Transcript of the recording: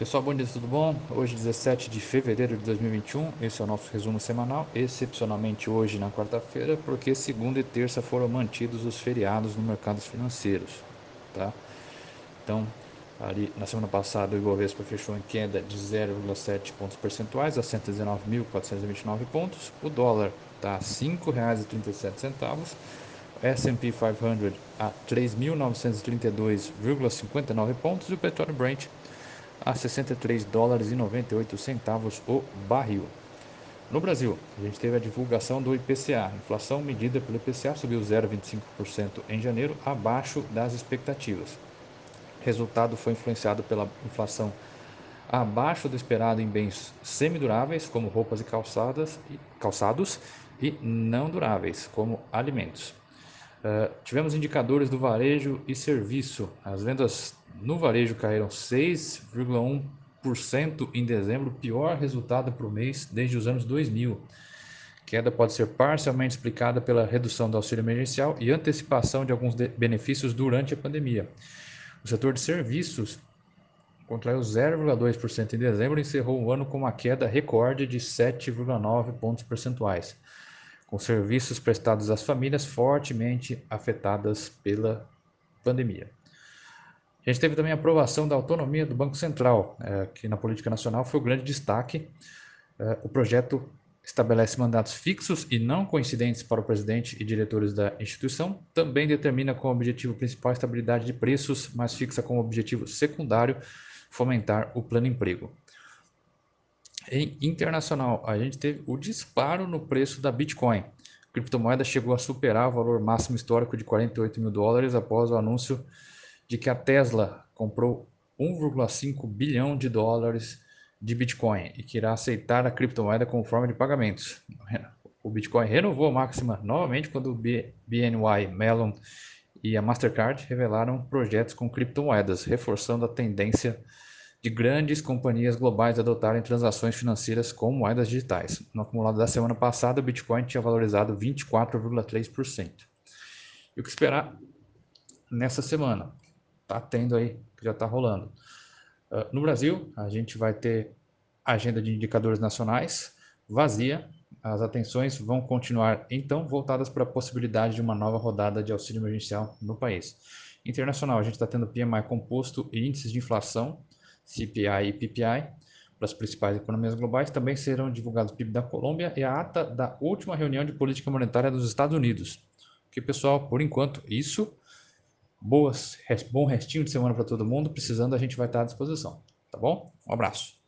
Pessoal, bom dia, tudo bom? Hoje, 17 de fevereiro de 2021, esse é o nosso resumo semanal, excepcionalmente hoje, na quarta-feira, porque segunda e terça foram mantidos os feriados nos mercados financeiros, tá? Então, ali na semana passada, o Ibovespa fechou em queda de 0,7 pontos percentuais a 119.429 pontos, o dólar está a R$ 5,37, S&P 500 a 3.932,59 pontos e o petróleo Brent a 63 dólares e 98 centavos o barril. No Brasil, a gente teve a divulgação do IPCA. inflação medida pelo IPCA subiu 0,25% em janeiro, abaixo das expectativas. O resultado foi influenciado pela inflação abaixo do esperado em bens semiduráveis, como roupas e calçadas, calçados, e não duráveis, como alimentos. Uh, tivemos indicadores do varejo e serviço. As vendas no varejo caíram 6,1% em dezembro, pior resultado para o mês desde os anos 2000. Queda pode ser parcialmente explicada pela redução do auxílio emergencial e antecipação de alguns de benefícios durante a pandemia. O setor de serviços contraiu 0,2% em dezembro e encerrou o ano com uma queda recorde de 7,9 pontos percentuais com serviços prestados às famílias fortemente afetadas pela pandemia. A gente teve também a aprovação da autonomia do Banco Central, é, que na política nacional foi o grande destaque. É, o projeto estabelece mandatos fixos e não coincidentes para o presidente e diretores da instituição, também determina como objetivo principal a estabilidade de preços, mas fixa como objetivo secundário fomentar o plano emprego. Em internacional, a gente teve o disparo no preço da Bitcoin. A criptomoeda chegou a superar o valor máximo histórico de 48 mil dólares após o anúncio de que a Tesla comprou 1,5 bilhão de dólares de Bitcoin e que irá aceitar a criptomoeda como forma de pagamentos. O Bitcoin renovou a máxima novamente quando o BNY Mellon e a Mastercard revelaram projetos com criptomoedas, reforçando a tendência de grandes companhias globais adotarem transações financeiras com moedas digitais. No acumulado da semana passada, o Bitcoin tinha valorizado 24,3%. E o que esperar nessa semana? Tá tendo aí, que já está rolando. Uh, no Brasil, a gente vai ter agenda de indicadores nacionais vazia. As atenções vão continuar, então, voltadas para a possibilidade de uma nova rodada de auxílio emergencial no país. Internacional, a gente está tendo PMI composto e índices de inflação CPI e PPI, para as principais economias globais, também serão divulgados o PIB da Colômbia e a ata da última reunião de política monetária dos Estados Unidos. Que pessoal, por enquanto, isso. Boas, bom restinho de semana para todo mundo. Precisando, a gente vai estar à disposição. Tá bom? Um abraço.